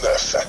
I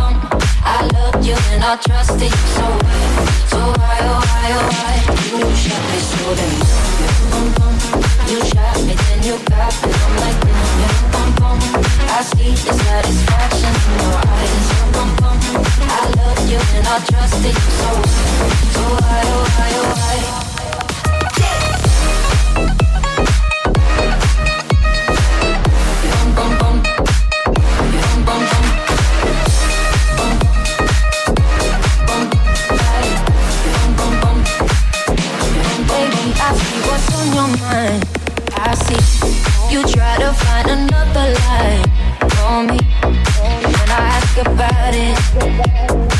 I loved you and I trusted you so why, so why oh why oh why? You shot me so bum bum. You shot me then you got me I'm like damn bum bum. I see the satisfaction in your eyes bum bum. I loved you and I trusted you so why, so why oh why oh why? You try to find another lie on me when I ask about it.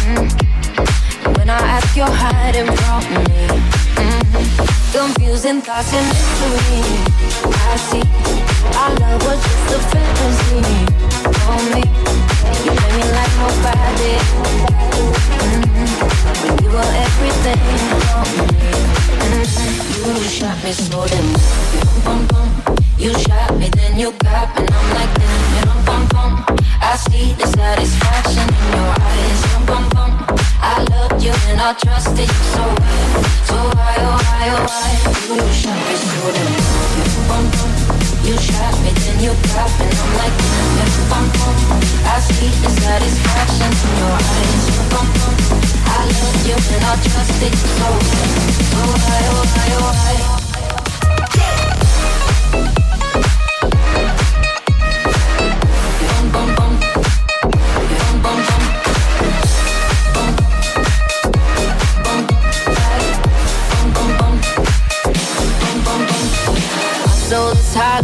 Mm. When I ask, you're hiding from me. Mm. Confusing thoughts and mystery. I see our love was just a fantasy on me. You play me like nobody. Mm. When you were everything on me. Mm. You shot me bum, bum. You shot me, then you got me, I'm like damn. Bum, bum, bum. I see the satisfaction in your eyes. Bum, bum, bum. I loved you and I trusted you so so why, oh why, oh why? You shot me. Bum, bum. You shot me, then you got me, I'm like. Bum, bum. I see the satisfaction in your eyes. Bum, bum. I loved you and I trusted you so so why, oh why, oh why?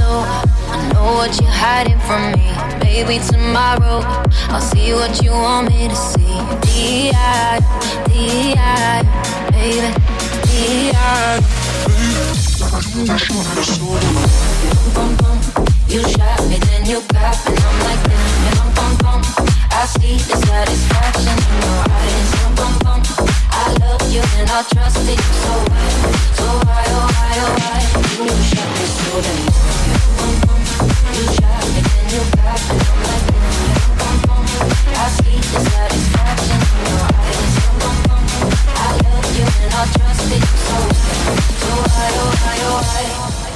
Hollow. I know what you're hiding from me. Maybe tomorrow I'll see what you want me to see. D.I. D.I. Baby, D.I. You shot me, then you got me, I'm like, bum, bum, bum. I see the satisfaction in your eyes. You and I trusted you so why, so why, oh why, oh why? You. You me, you got me. I see the satisfaction in your eyes. I love you and I so so why, oh why, oh why?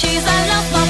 cheese, I love my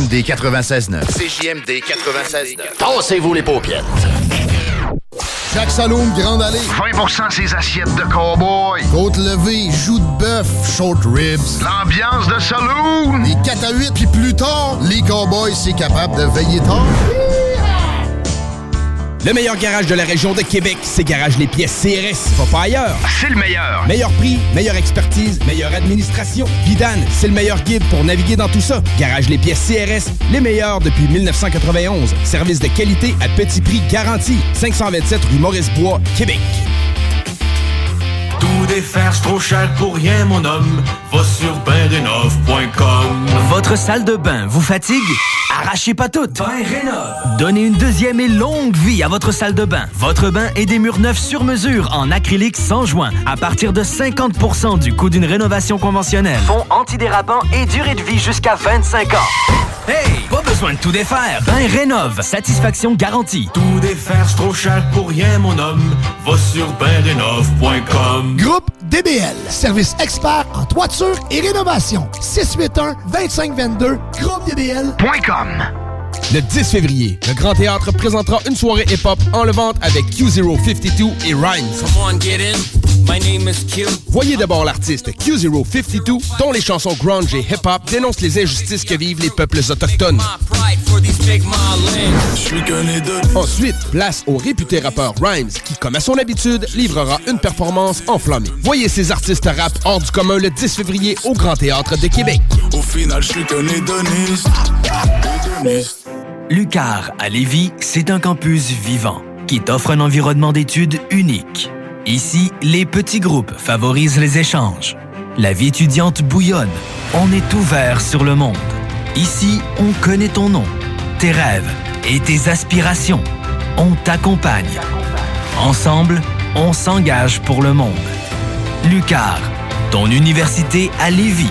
CJMD 96.9. CJMD 96.9. Tassez-vous les paupières. Jacques Saloum, Grande Allée. 20% ses assiettes de cowboy. Côte levée, joues de bœuf, short ribs. L'ambiance de saloon. Les 4 à 8, puis plus tard, les cowboys, c'est capable de veiller tard. Le meilleur garage de la région de Québec, c'est Garage Les Pièces CRS. Va pas ailleurs. C'est le meilleur. Meilleur prix, meilleure expertise, meilleure administration. Vidane, c'est le meilleur guide pour naviguer dans tout ça. Garage Les Pièces CRS, les meilleurs depuis 1991. Service de qualité à petit prix garanti. 527 rue Maurice-Bois, Québec. Tout défaire, c'est trop cher pour rien, mon homme. Va sur. Votre salle de bain vous fatigue? Arrachez pas tout. Donnez une deuxième et longue vie à votre salle de bain. Votre bain et des murs neufs sur mesure en acrylique sans joint à partir de 50% du coût d'une rénovation conventionnelle. Fond antidérapant et durée de vie jusqu'à 25 ans. Hey, pas besoin de tout défaire. Bain Rénov, satisfaction garantie. Tout défaire, c'est trop cher pour rien, mon homme. Va sur bendenov.com. Groupe DBL, service expert en toiture et rénovation. 681-2522, groupedbl.com. Le 10 février, le Grand Théâtre présentera une soirée hip-hop enlevante avec Q052 et Rhymes. Come on, get in. My name is Q. Voyez d'abord l'artiste Q052, dont les chansons grunge et hip-hop dénoncent les injustices que vivent les peuples autochtones. Ensuite, place au réputé rappeur Rhymes, qui, comme à son habitude, livrera une performance enflammée. Voyez ces artistes rap hors du commun le 10 février au Grand Théâtre de Québec. Au final, je suis. Lucar à Lévis, c'est un campus vivant qui t'offre un environnement d'études unique. Ici, les petits groupes favorisent les échanges. La vie étudiante bouillonne. On est ouvert sur le monde. Ici, on connaît ton nom, tes rêves et tes aspirations. On t'accompagne. Ensemble, on s'engage pour le monde. Lucar, ton université à Lévis.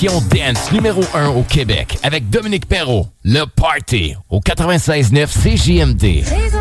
l'émission Dance numéro 1 au Québec avec Dominique Perrault, Le Party, au 96.9 CJMD.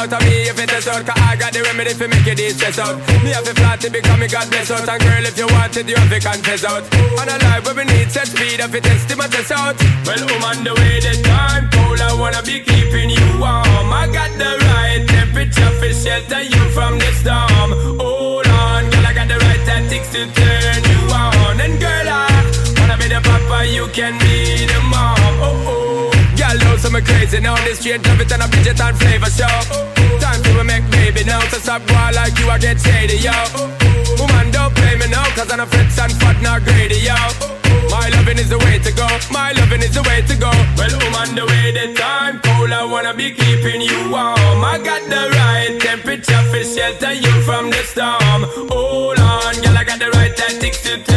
out of me if it is out. Cause I got the remedy for make you de-stress out. Me have a flat to become me God bless out. And girl, if you want it, you have to confess out. On a life where we need set speed, if it is to my test out. Well, woman, the way, the time cold. I wanna be keeping you warm. I got the right temperature for shelter you from the storm. Hold on, girl, I got the right tactics to turn you on. And girl, I wanna be the papa you can be me crazy now. This change of it and a it and flavor show. Time to make baby now. To stop boy like you, I get shady, yo. Woman, don't play me now, cause I'm a fits and fat, not greedy, yo. My loving is the way to go. My loving is the way to go. Well, woman, the way the time cold, I wanna be keeping you warm. I got the right temperature for shelter you from the storm. Hold on, girl, I got the right tactics to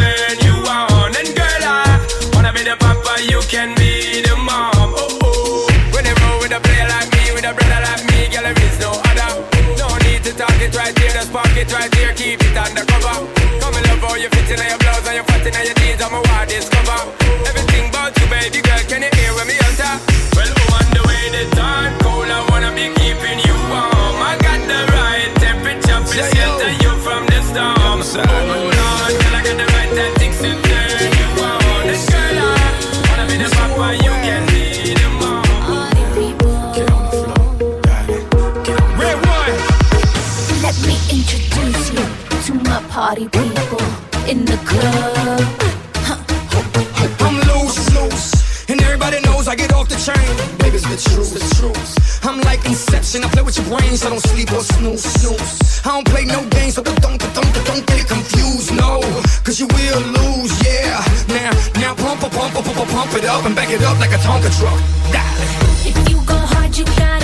right here, just park it right here, keep it undercover. Come and love how you fit in your blouse and your fat in your jeans, I'm a wild discover. Everything about you, baby girl, can you hear when me enter? Well, oh, on the way the time cold, I wanna be keeping you warm. I got the right temperature shelter you from the storm. Party people in the club. I'm loose, loose, and everybody knows I get off the chain. Baby, it's the truth, the truth. I'm like Inception, I play with your brains, I don't sleep or snooze, snooze. I don't play no games, so don't, don't, don't, don't get it confused, no. Cause you will lose, yeah. Now, now pump, pump, pump, pump, pump, it up and back it up like a Tonka truck. If you go hard, you gotta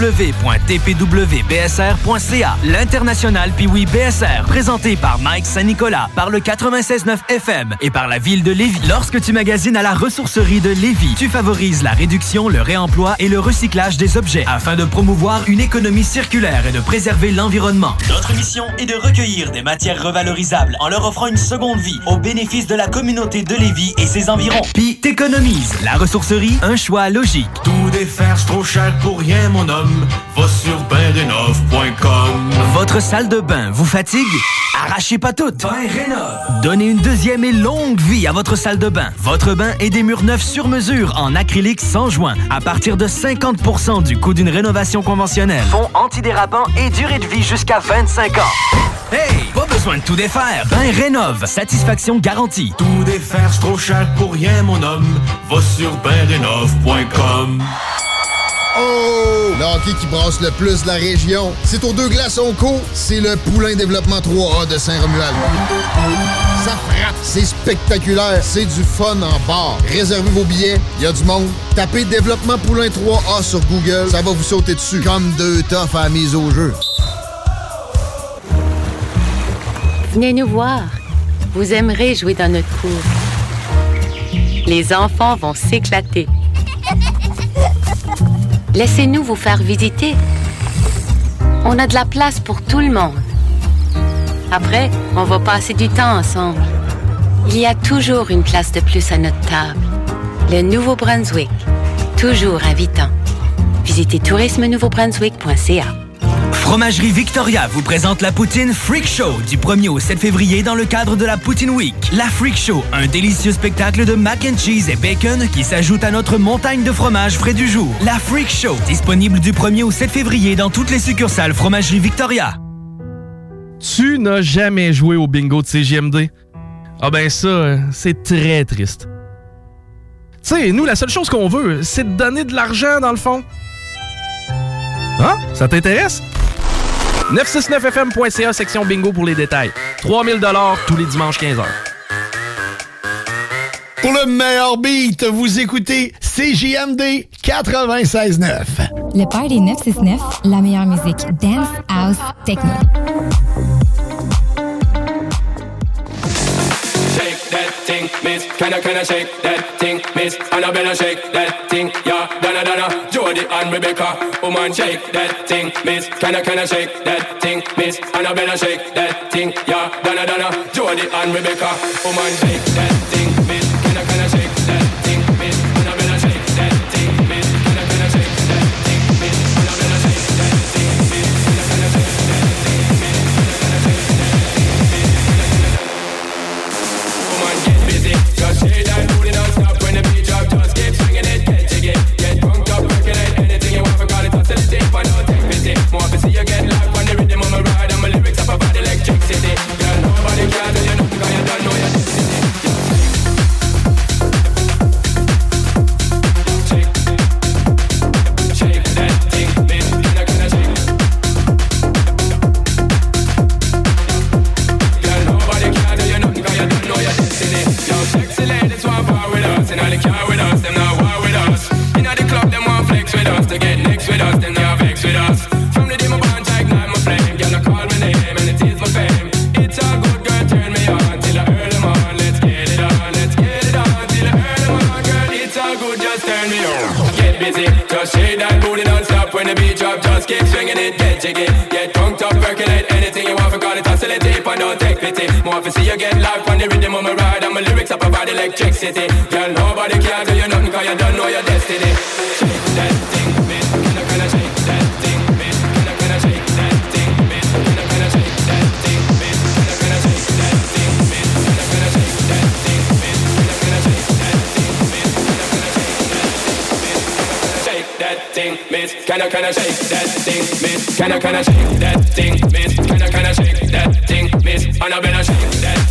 www.tpwbsr.ca. L'international Piwi BSR, présenté par Mike Saint-Nicolas, par le 96.9 FM et par la ville de Lévis. Lorsque tu magasines à la ressourcerie de Lévis, tu favorises la réduction, le réemploi et le recyclage des objets afin de promouvoir une économie circulaire et de préserver l'environnement. Notre mission est de recueillir des matières revalorisables en leur offrant une seconde vie au bénéfice de la communauté de Lévis et ses environs. Puis t'économises. La ressourcerie, un choix logique. Défaire, c'est trop cher pour rien, mon homme. Va sur bendenov.com. Votre salle de bain vous fatigue? Arrachez pas toutes. Donnez une deuxième et longue vie à votre salle de bain. Votre bain et des murs neufs sur mesure en acrylique sans joint à partir de 50% du coût d'une rénovation conventionnelle. Fond antidérapant et durée de vie jusqu'à 25 ans. Hey, besoin de tout défaire. Ben rénove, satisfaction garantie. Tout défaire, c'est trop cher pour rien, mon homme. Va sur bendenov.com. Oh! Le hockey qui brasse le plus de la région. C'est aux deux glaçons co. C'est le Poulain Développement 3A de Saint-Romuald. Ça frappe, c'est spectaculaire, c'est du fun en bar. Réservez vos billets, il y a du monde. Tapez Développement Poulain 3A sur Google, ça va vous sauter dessus. Comme deux toffes à la mise au jeu. Venez nous voir. Vous aimerez jouer dans notre cour. Les enfants vont s'éclater. Laissez-nous vous faire visiter. On a de la place pour tout le monde. Après, on va passer du temps ensemble. Il y a toujours une place de plus à notre table. Le Nouveau-Brunswick. Toujours invitant. Visitez tourisme-nouveau-brunswick.ca. Fromagerie Victoria vous présente la poutine Freak Show du 1er au 7 février dans le cadre de la Poutine Week. La Freak Show, un délicieux spectacle de mac and cheese et bacon qui s'ajoute à notre montagne de fromage frais du jour. La Freak Show, disponible du 1er au 7 février dans toutes les succursales Fromagerie Victoria. Tu n'as jamais joué au bingo de CGMD? Ah ben ça, c'est très triste. Tu sais, nous, la seule chose qu'on veut, c'est de donner de l'argent dans le fond. Hein? Ça t'intéresse? 969fm.ca, section bingo pour les détails. 3000 tous les dimanches 15h. Pour le meilleur beat, vous écoutez CJMD 96.9. Le Party 969, la meilleure musique dance, house, techno. Thing, miss. Can I, can I shake that thing, miss? Annabella shake that thing, yeah. Donna, Donna, Jody and Rebecca. Woman, shake that thing, miss. Can I, can I shake that thing, miss? Annabella shake that thing, yeah. Donna, Donna, Jody and Rebecca. Woman, shake that thing, drop. Just keep swinging it, get jiggy, get drunk up, percolate anything you want. Forgot it, oscillate, and don't take pity. More to see you get live on the rhythm of my ride, and my lyrics up about electricity. Girl, nobody can can I can I shake that thing, miss? Can I can I shake that thing, miss? Can I can I shake that thing, miss? Annabella shake that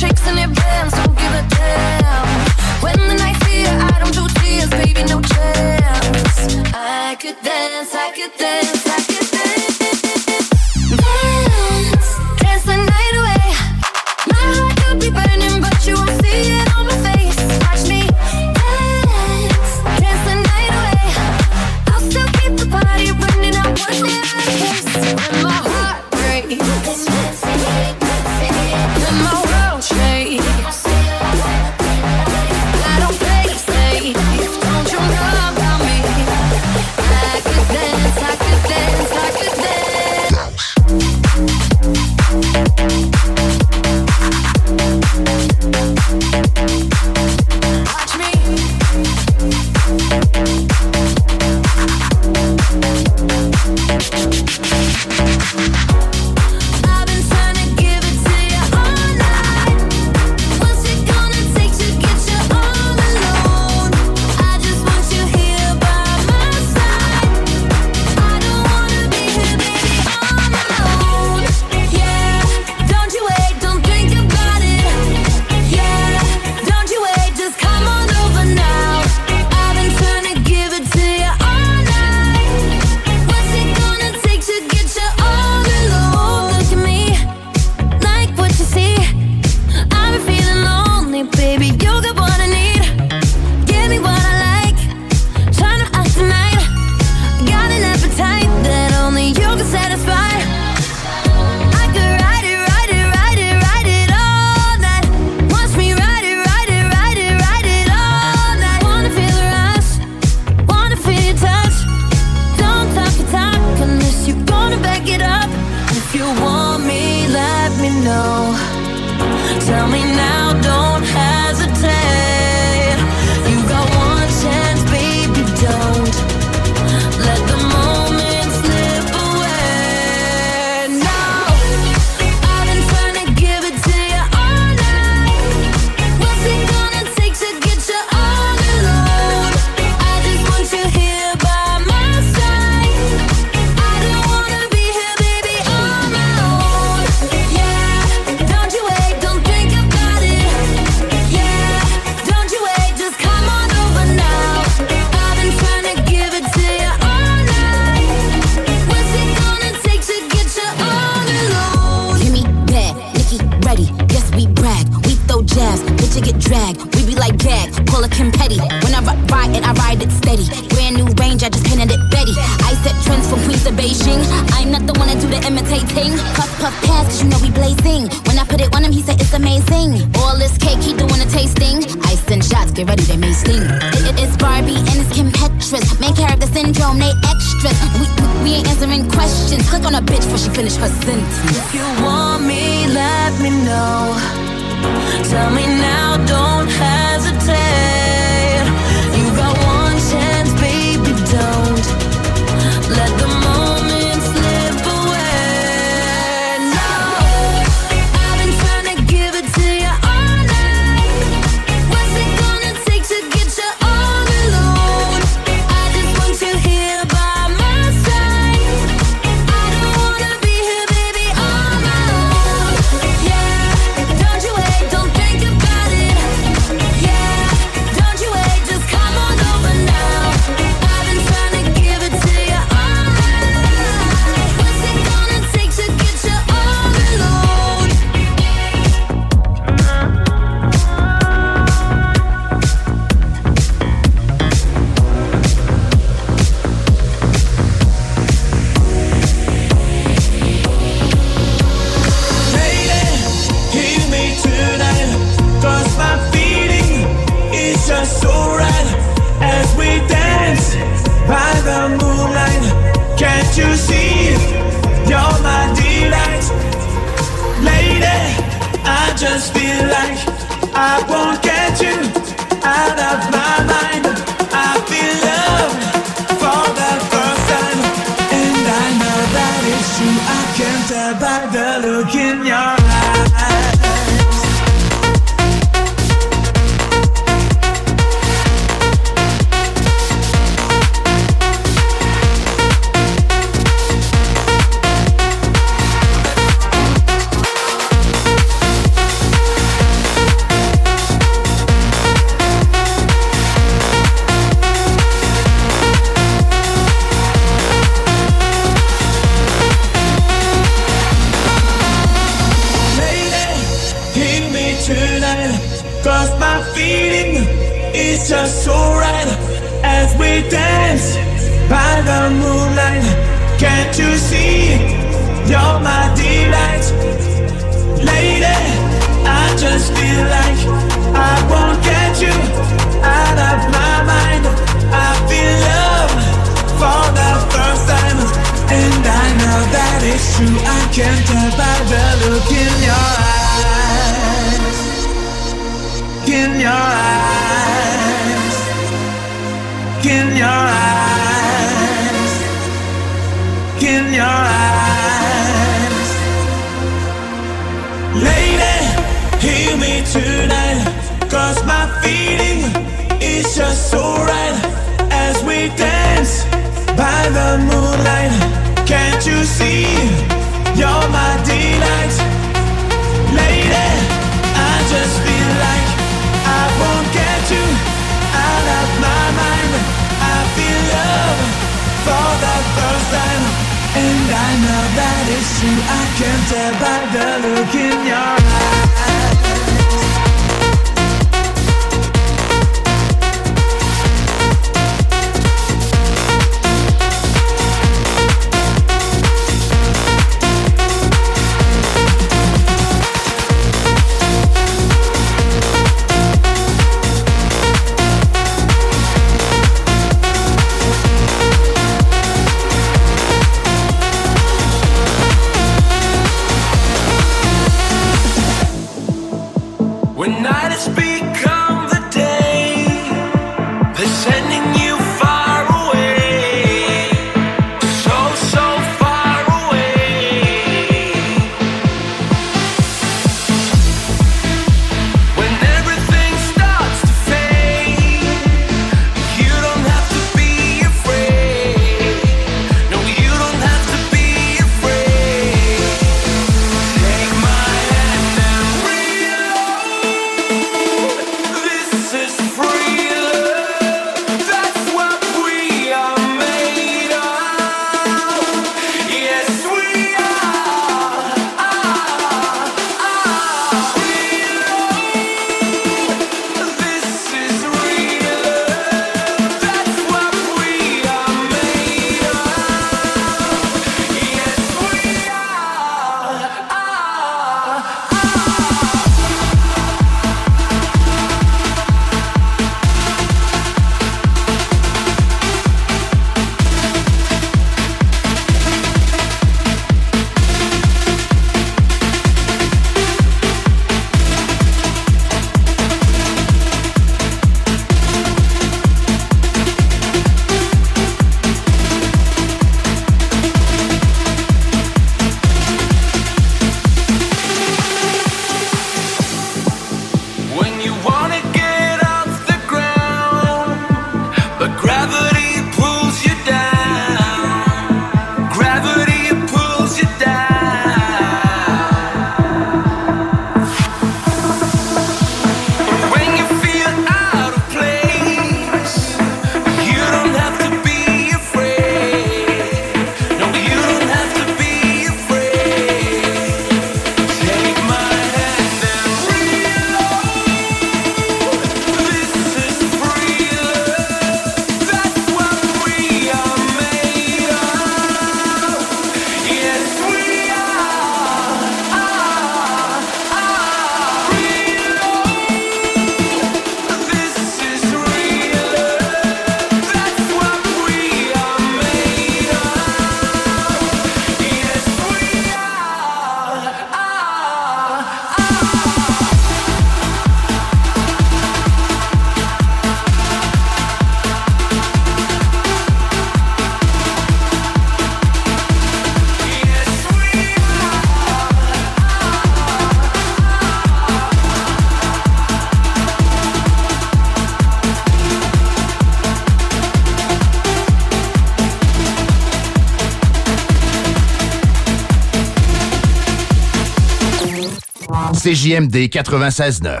CJMD 96.9.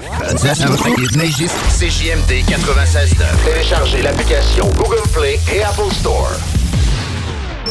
CJMD 96.9. Téléchargez l'application Google Play et Apple Store.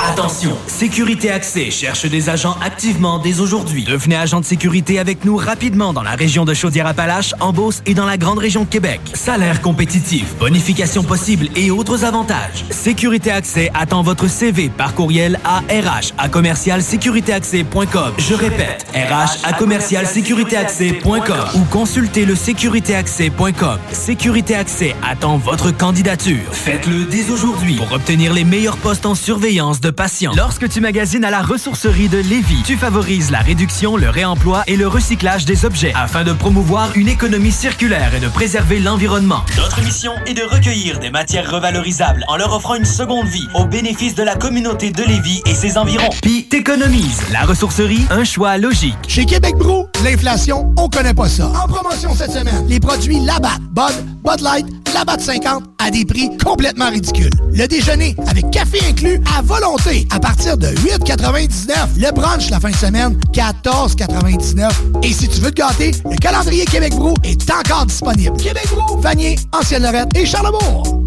Attention, Sécurité Accès cherche des agents activement dès aujourd'hui. Devenez agent de sécurité avec nous rapidement dans la région de Chaudière-Appalaches, en Beauce et dans la grande région de Québec. Salaire compétitif, bonification possible et autres avantages. Sécurité Accès attend votre CV par courriel à RH à commercialsécuritéaccès.com. Je répète, RH à commercialsécuritéaccès.com ou consultez le sécuritéaccès.com. Sécurité Accès attend votre candidature. Faites-le dès aujourd'hui pour obtenir les meilleurs postes en surveillance de patients. Lorsque tu magasines à la ressourcerie de Lévis, tu favorises la réduction, le réemploi et le recyclage des objets afin de promouvoir une économie circulaire et de préserver l'environnement. Notre mission est de recueillir des matières revalorisables en leur offrant une seconde vie au bénéfice de la communauté de Lévis et ses environs. Puis t'économises. La ressourcerie, un choix logique. Chez Québec Brou, l'inflation, on connaît pas ça. En promotion cette semaine, les produits Labatt, Bud, Bud Light, Labatt 50 à des prix complètement ridicules. Le déjeuner avec café inclus à volonté à partir de 8,99. Le brunch la fin de semaine, 14,99. Et si tu veux te gâter, le calendrier Québec Brou est encore disponible. Québec Brou, Vanier, Ancienne-Lorette et Charlebourg.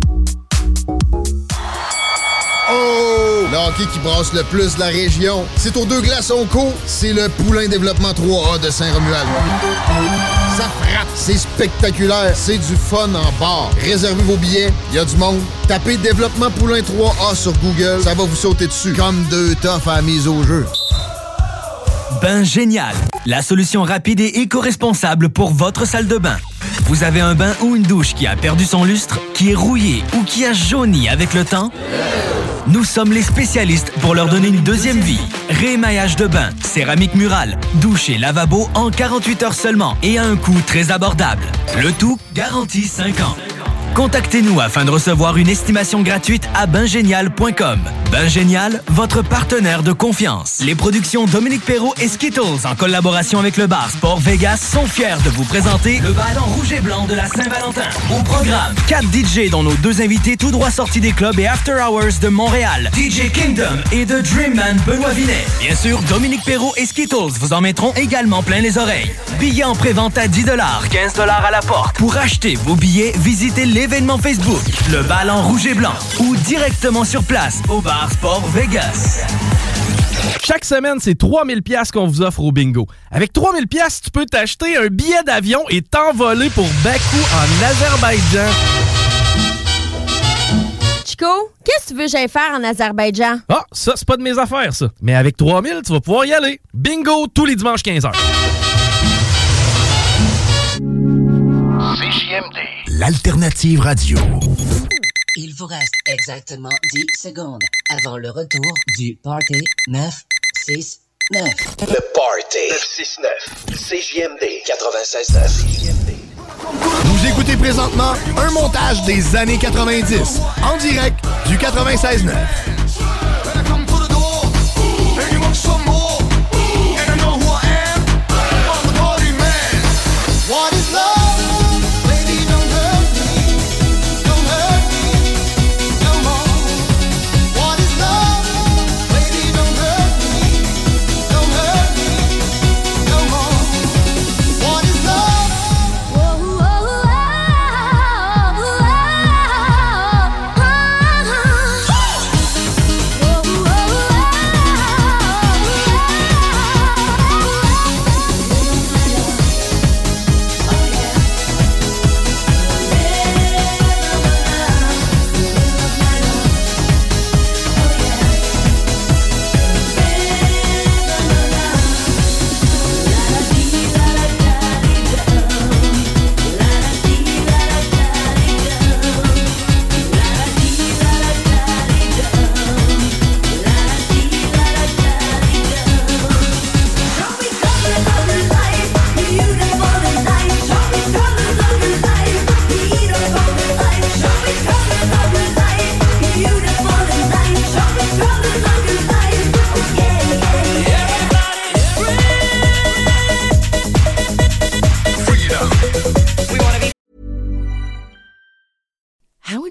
Le qui brasse le plus la région. C'est aux deux glaçons co. C'est le Poulain Développement 3A de Saint-Romuald. Ça frappe, c'est spectaculaire, c'est du fun en bar. Réservez vos billets, il y a du monde. Tapez Développement Poulain 3A sur Google, ça va vous sauter dessus. Comme deux toffes à la mise au jeu. Bain Génial, la solution rapide et éco-responsable pour votre salle de bain. Vous avez un bain ou une douche qui a perdu son lustre, qui est rouillé ou qui a jauni avec le temps? Nous sommes les spécialistes pour leur donner une deuxième vie. Rémaillage de bain, céramique murale, douche et lavabo en 48 heures seulement et à un coût très abordable. Le tout garantie 5 ans. Contactez-nous afin de recevoir une estimation gratuite à bingénial.com. Bingénial, votre partenaire de confiance. Les productions Dominique Perrault et Skittles, en collaboration avec le bar Sport Vegas, sont fiers de vous présenter le ballon rouge et blanc de la Saint-Valentin. Au programme, 4 DJ dont nos deux invités tout droit sortis des clubs et After Hours de Montréal, DJ Kingdom et The Dreamman Benoît Vinet. Bien sûr, Dominique Perrault et Skittles vous en mettront également plein les oreilles. Billets en prévente à 10 15 à la porte. Pour acheter vos billets, visitez l'événement Facebook, le ballon rouge et blanc, ou directement sur place au bar Sport Vegas. Chaque semaine, c'est 3000 pièces qu'on vous offre au bingo. Avec 3000 pièces, tu peux t'acheter un billet d'avion et t'envoler pour Bakou en Azerbaïdjan. Chico, qu'est-ce que tu veux que j'aille faire en Azerbaïdjan? Ah, ça, c'est pas de mes affaires, ça. Mais avec 3000, tu vas pouvoir y aller. Bingo tous les dimanches 15h. CJMD, l'alternative radio. Il vous reste exactement 10 secondes avant le retour du Party 969. Le Party 969, CJMD 96.9. Vous écoutez présentement un montage des années 90 en direct du 96.9. What is love?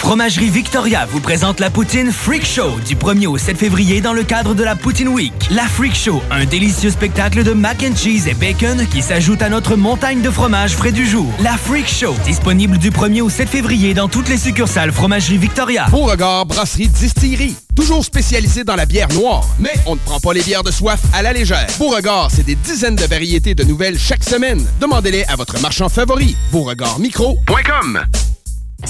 Fromagerie Victoria vous présente la poutine Freak Show du 1er au 7 février dans le cadre de la Poutine Week. La Freak Show, un délicieux spectacle de mac and cheese et bacon qui s'ajoute à notre montagne de fromage frais du jour. La Freak Show, disponible du 1er au 7 février dans toutes les succursales Fromagerie Victoria. Beauregard Brasserie Distillerie. Toujours spécialisé dans la bière noire, mais on ne prend pas les bières de soif à la légère. Beauregard, c'est des dizaines de variétés de nouvelles chaque semaine. Demandez-les à votre marchand favori. Beauregardmicro.com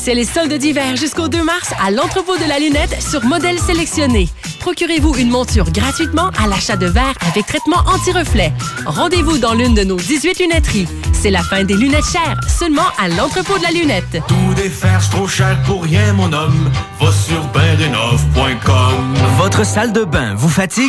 C'est les soldes d'hiver jusqu'au 2 mars à l'entrepôt de la lunette sur modèle sélectionné. Procurez-vous une monture gratuitement à l'achat de verre avec traitement anti-reflet. Rendez-vous dans l'une de nos 18 lunetteries. C'est la fin des lunettes chères, seulement à l'entrepôt de la lunette. Tout défaire, c'est trop cher pour rien, mon homme. Va sur bendenov.com. Votre salle de bain vous fatigue?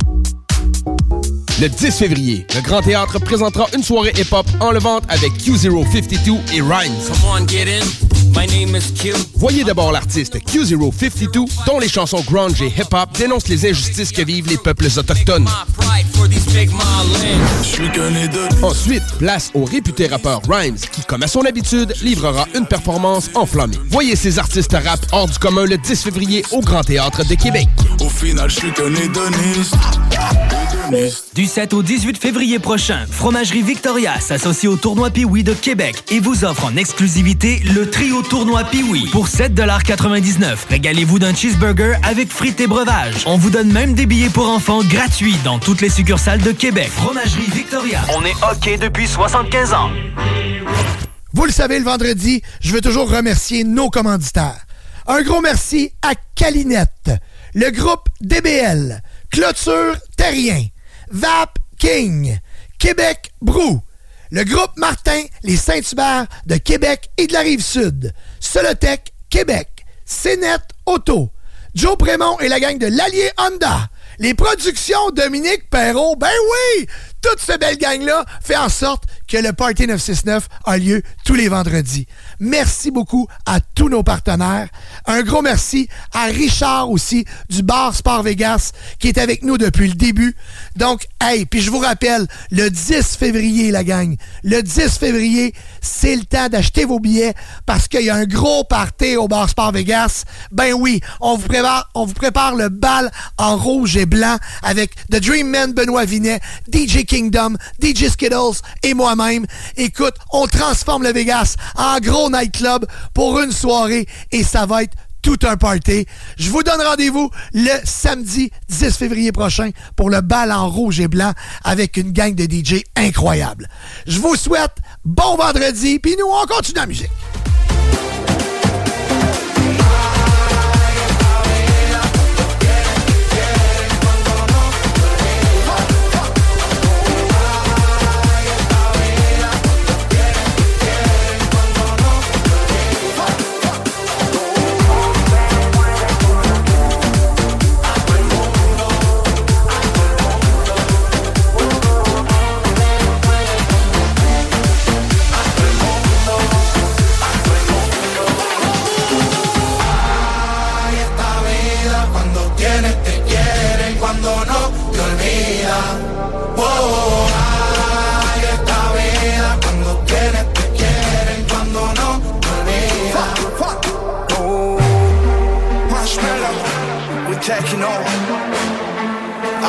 Le 10 février, le Grand Théâtre présentera une soirée hip-hop en levante avec Q052 et Rhymes. My name is Q. Voyez d'abord l'artiste Q052, dont les chansons grunge et hip-hop dénoncent les injustices que vivent les peuples autochtones. Ensuite, place au réputé rappeur Rhymes, qui, comme à son habitude, livrera une performance enflammée. Voyez ces artistes rap hors du commun le 10 février au Grand Théâtre de Québec. Au final, je suis. Du 7 au 18 février prochain, Fromagerie Victoria s'associe au tournoi Piwi de Québec et vous offre en exclusivité le trio tournoi Piwi pour 7,99 Régalez-vous d'un cheeseburger avec frites et breuvages. On vous donne même des billets pour enfants gratuits dans toutes les succursales de Québec. Fromagerie Victoria. On est OK depuis 75 ans. Vous le savez, le vendredi, je veux toujours remercier nos commanditaires. Un gros merci à Calinette, le groupe DBL, Clôture Terrien, Vap King, Québec Brou, le groupe Martin, les Saint-Hubert de Québec et de la Rive-Sud, Solotech Québec, Cénet Auto, Joe Prémont et la gang de l'Allier Honda, les productions Dominique Perrault, ben oui! Toute cette belle gang-là fait en sorte que le Party 969 a lieu tous les vendredis. Merci beaucoup à tous nos partenaires. Un gros merci à Richard aussi du bar Sport Vegas qui est avec nous depuis le début. Donc, hey, puis je vous rappelle, le 10 février, la gang, le 10 février, c'est le temps d'acheter vos billets parce qu'il y a un gros party au bar Sport Vegas. Ben oui, on vous prépare, on vous prépare le bal en rouge et blanc avec The Dream Man Benoît Vinet, DJ Kingdom, DJ Skittles et moi-même. Écoute, on transforme le Vegas en gros nightclub pour une soirée et ça va être tout un party. Je vous donne rendez-vous le samedi 10 février prochain pour le bal en rouge et blanc avec une gang de DJ incroyable. Je vous souhaite bon vendredi, puis nous, on continue la musique.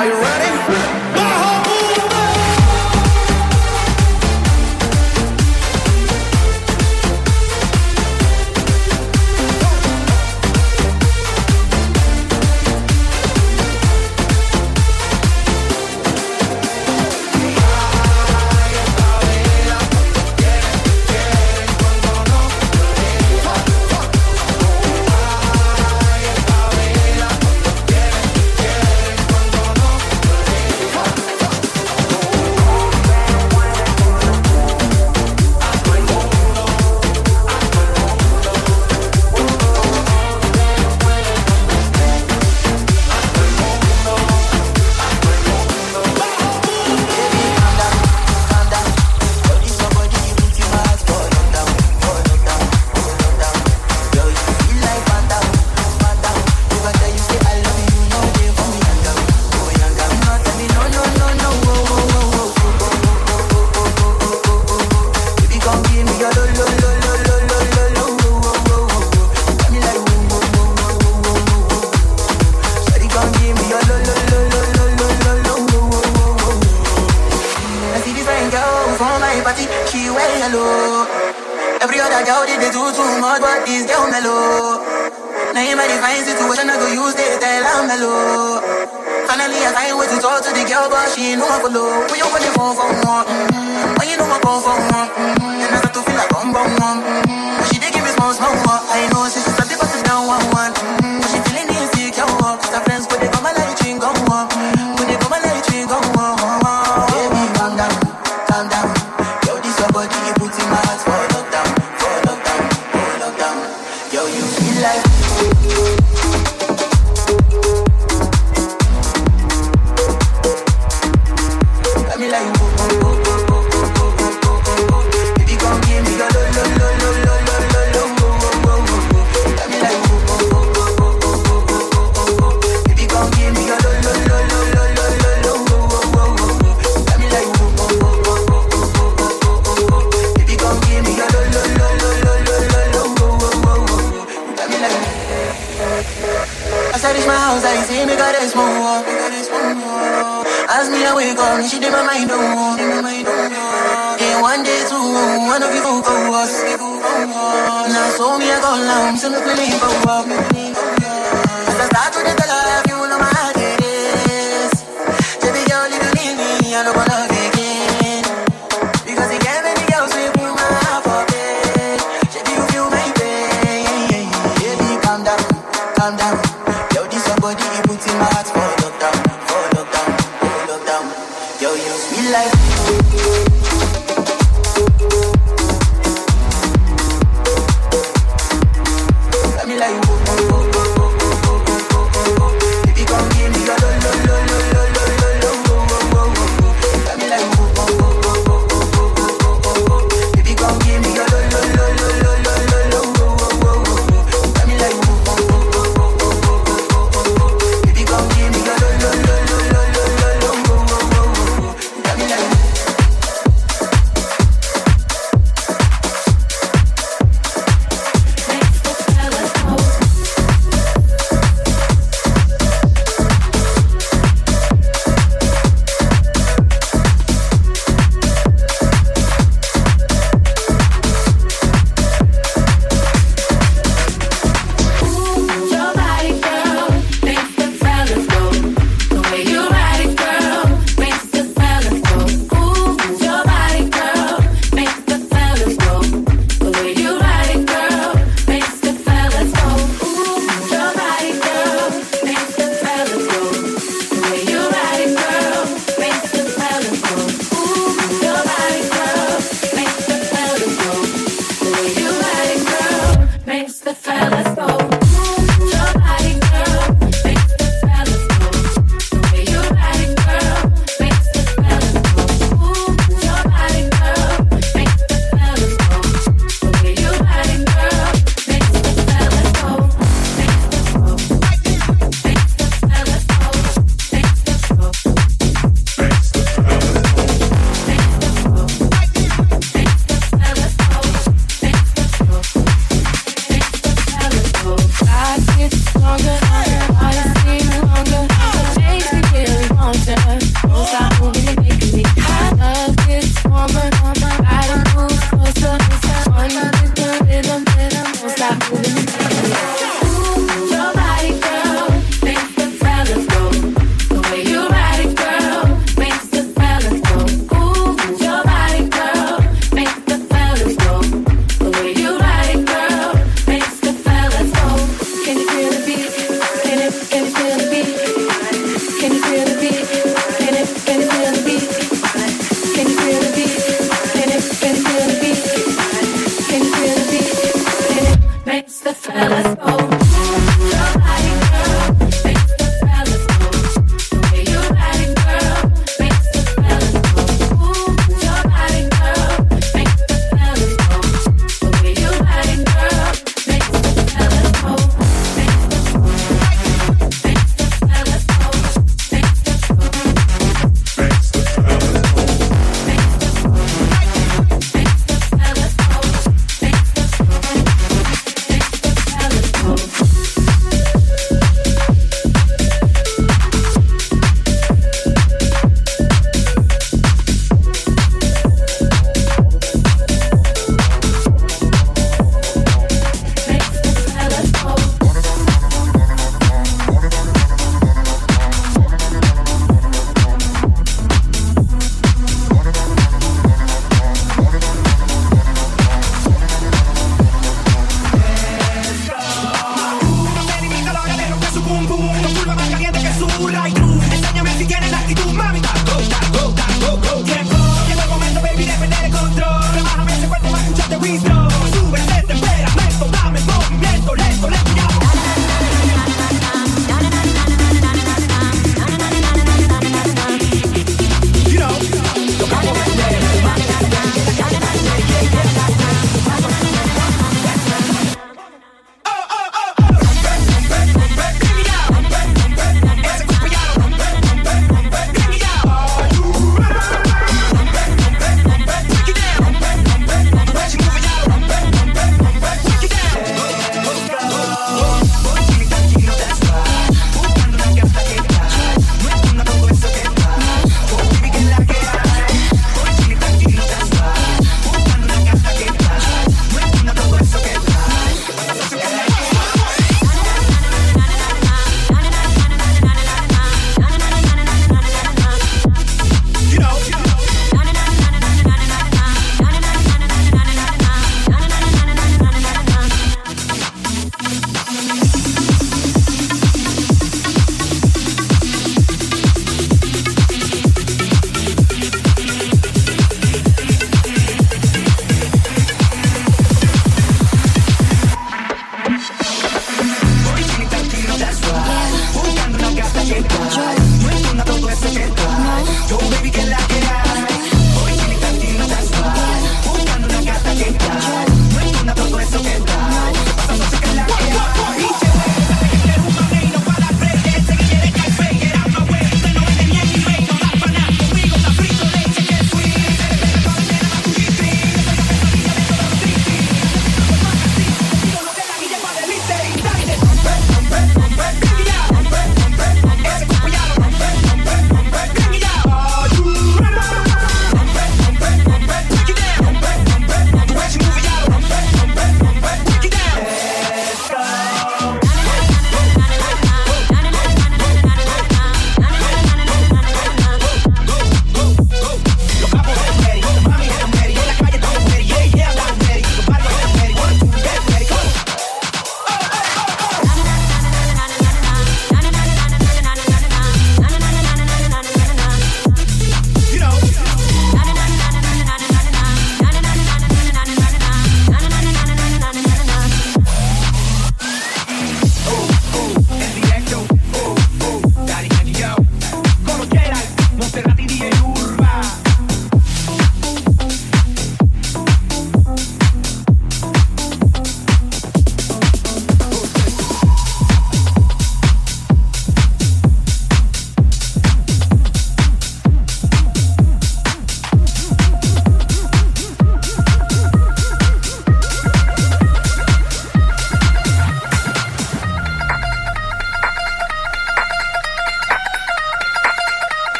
Are you ready? the first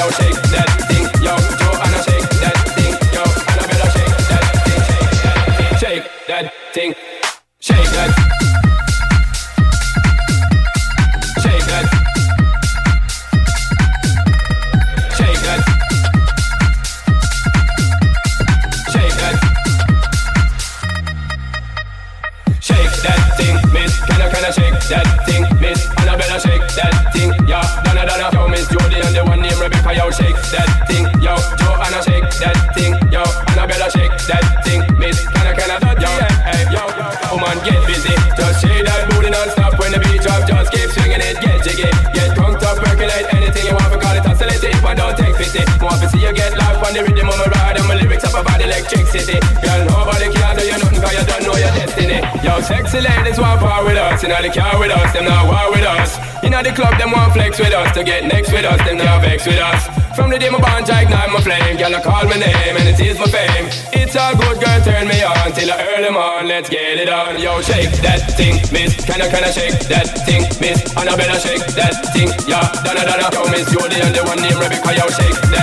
out there. can I shake that thing, miss? And I better shake that thing, yeah, donna, donna. Yo, miss, you're the only one named Rebecca, yo, shake that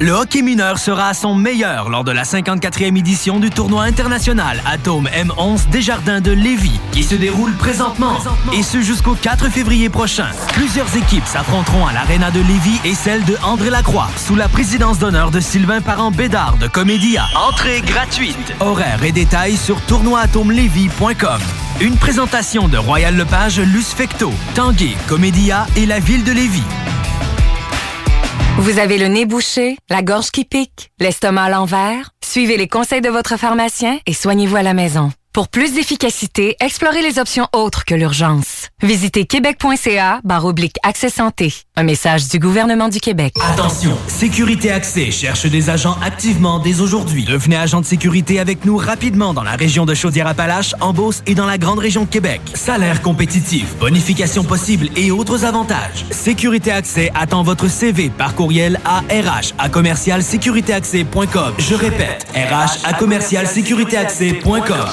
Le hockey mineur sera à son meilleur lors de la 54e édition du tournoi international Atome M11 Desjardins de Lévis, qui se déroule présentement, et ce jusqu'au 4 février prochain. Plusieurs équipes s'affronteront à l'Arena de Lévis et celle de André Lacroix, sous la présidence d'honneur de Sylvain Parent-Bédard de Comédia. Entrée gratuite. Horaires et détails sur tournoi-atomelévis.com. Une présentation de Royal Lepage, Luce Fecto, Tanguay, Comédia et la ville de Lévis. Vous avez le nez bouché, la gorge qui pique, l'estomac à l'envers? Suivez les conseils de votre pharmacien et soignez-vous à la maison. Pour plus d'efficacité, explorez les options autres que l'urgence. Visitez québec.ca oblique accès santé. Un message du gouvernement du Québec. Attention, Sécurité Accès cherche des agents activement dès aujourd'hui. Devenez agent de sécurité avec nous rapidement dans la région de Chaudière-Appalaches, en Beauce et dans la grande région de Québec. Salaire compétitif, bonification possible et autres avantages. Sécurité Accès attend votre CV par courriel à RH à. Je répète, RH à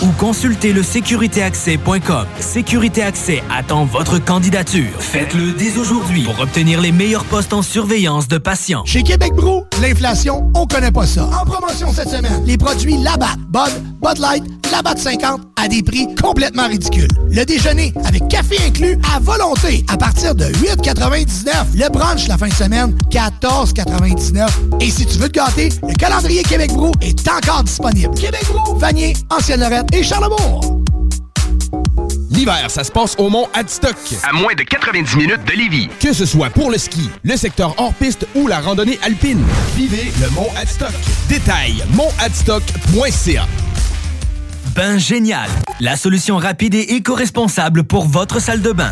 ou consultez le sécuritéaccès.com. Sécurité Accès attend votre candidature. Faites-le dès aujourd'hui pour obtenir les meilleurs postes en surveillance de patients. Chez Québec Brou, l'inflation, on connaît pas ça. En promotion cette semaine, les produits Labatt, Bud, Bud Light, Labatt 50 à des prix complètement ridicules. Le déjeuner avec café inclus à volonté à partir de 8,99. Le brunch la fin de semaine, 14,99. Et si tu veux te gâter, le calendrier Québec Brou est encore disponible. Québec Brou, Vanier, Ancienne-Lorette et Charlebourg. L'hiver, ça se passe au Mont Adstock. À moins de 90 minutes de Lévis. Que ce soit pour le ski, le secteur hors piste ou la randonnée alpine. Vivez le Mont Adstock. Détail montadstock.ca. Bain Génial, la solution rapide et éco-responsable pour votre salle de bain.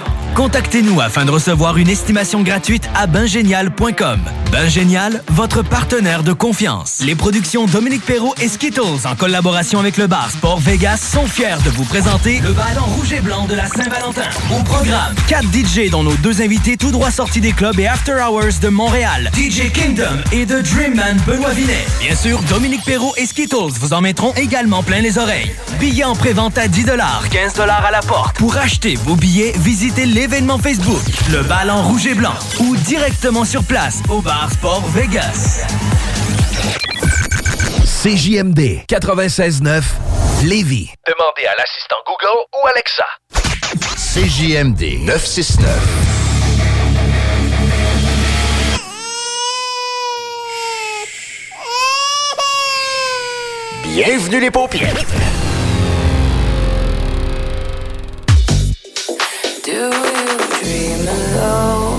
Contactez-nous afin de recevoir une estimation gratuite à bingénial.com. Bingénial, votre partenaire de confiance. Les productions Dominique Perrault et Skittles en collaboration avec le bar Sport Vegas sont fiers de vous présenter le ballon rouge et blanc de la Saint-Valentin. Au programme, 4 DJ dont nos deux invités tout droit sortis des clubs et After Hours de Montréal, DJ Kingdom et The Dreamman Benoît Vinet. Bien sûr, Dominique Perrault et Skittles vous en mettront également plein les oreilles. Billets en pré-vente à 10 15 à la porte. Pour acheter vos billets, visitez l'événement Facebook, le ballon rouge et blanc, ou directement sur place au bar Sport Vegas. CJMD 96.9 Lévis. Demandez à l'assistant Google ou Alexa. CJMD 969. Bienvenue les paupières. Do alone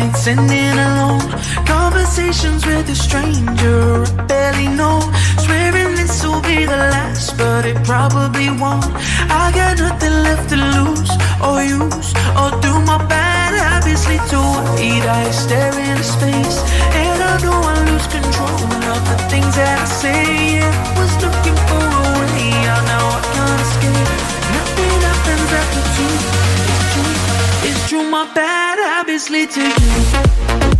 nights ending alone. Conversations with a stranger I barely know. Swearing this will be the last but it probably won't. I got nothing left to lose or use or do my bad habits lead to eyes stare into space, and I know I lose control of the things that I say. Yeah, was looking for a way out, now I can't escape. Nothing happens after two. True. My bad habits lead to you.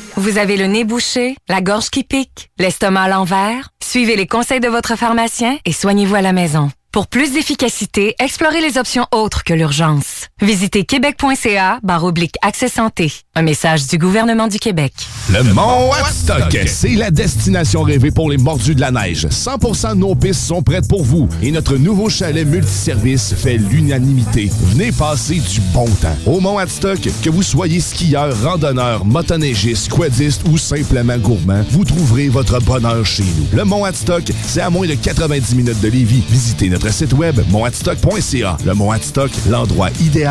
Vous avez le nez bouché, la gorge qui pique, l'estomac à l'envers? Suivez les conseils de votre pharmacien et soignez-vous à la maison. Pour plus d'efficacité, explorez les options autres que l'urgence. Visitez québec.ca oblique accès santé. Un message du gouvernement du Québec. Le Mont Watstock, c'est la destination rêvée pour les mordus de la neige. 100% de nos pistes sont prêtes pour vous et notre nouveau chalet multiservice fait l'unanimité. Venez passer du bon temps. Au Mont Watstock, que vous soyez skieur, randonneur, motoneigiste, quadiste ou simplement gourmand, vous trouverez votre bonheur chez nous. Le Mont Watstock, c'est à moins de 90 minutes de Lévis. Visitez notre site web montwatstock.ca. Le Mont Watstock, l'endroit idéal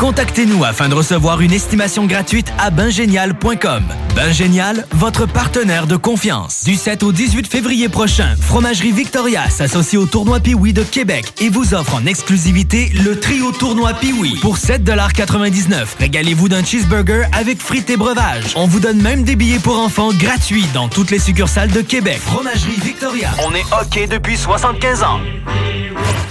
Contactez-nous afin de recevoir une estimation gratuite à bingénial.com. Bingénial, votre partenaire de confiance. Du 7 au 18 février prochain, Fromagerie Victoria s'associe au tournoi Piwi de Québec et vous offre en exclusivité le trio tournoi Piwi pour 7,99 Régalez-vous d'un cheeseburger avec frites et breuvages. On vous donne même des billets pour enfants gratuits dans toutes les succursales de Québec. Fromagerie Victoria. On est OK depuis 75 ans.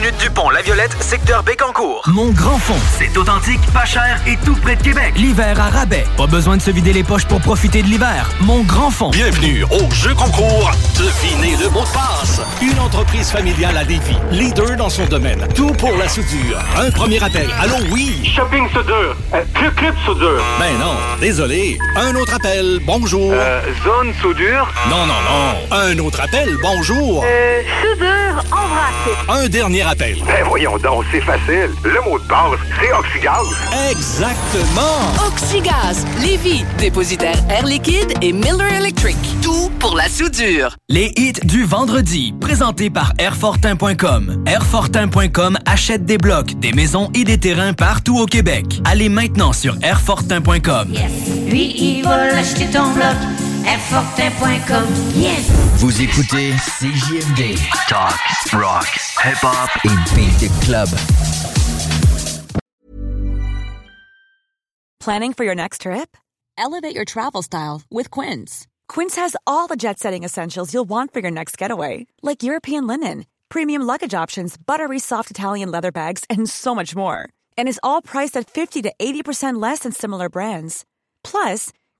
minutes du pont La Violette, secteur Bécancourt. Mon grand fond, c'est authentique, pas cher et tout près de Québec. L'hiver à rabais. Pas besoin de se vider les poches pour profiter de l'hiver. Mon grand fond. Bienvenue au jeu concours Devinez le mot de passe. Une entreprise familiale à Lévis, leader dans son domaine. Tout pour la soudure. Un premier appel. Allô, oui. Shopping soudure. Euh, Club Club soudure. Ben non, désolé. Un autre appel. Bonjour. Euh, zone soudure. Non, non, non. Un autre appel. Bonjour. Euh, soudure en vrac. Un dernier appel. Ben voyons donc, c'est facile. Le mot de passe, c'est oxygaz. Exactement. Oxygaz, Lévis, dépositaire Air Liquide et Miller Electric. Tout pour la soudure. Les hits du vendredi, présentés par Airfortin.com. Airfortin.com achète des blocs, des maisons et des terrains partout au Québec. Allez maintenant sur Airfortin.com. Lui, il va acheter ton bloc. Airfortin.com. Yes! Vous écoutez CJMD. Talk, rock, hip-hop et beat the club. Planning for your next trip? Elevate your travel style with Quince. Quince has all the jet setting essentials you'll want for your next getaway, like European linen, premium luggage options, buttery soft Italian leather bags, and so much more. And is all priced at 50 to 80% less than similar brands. Plus,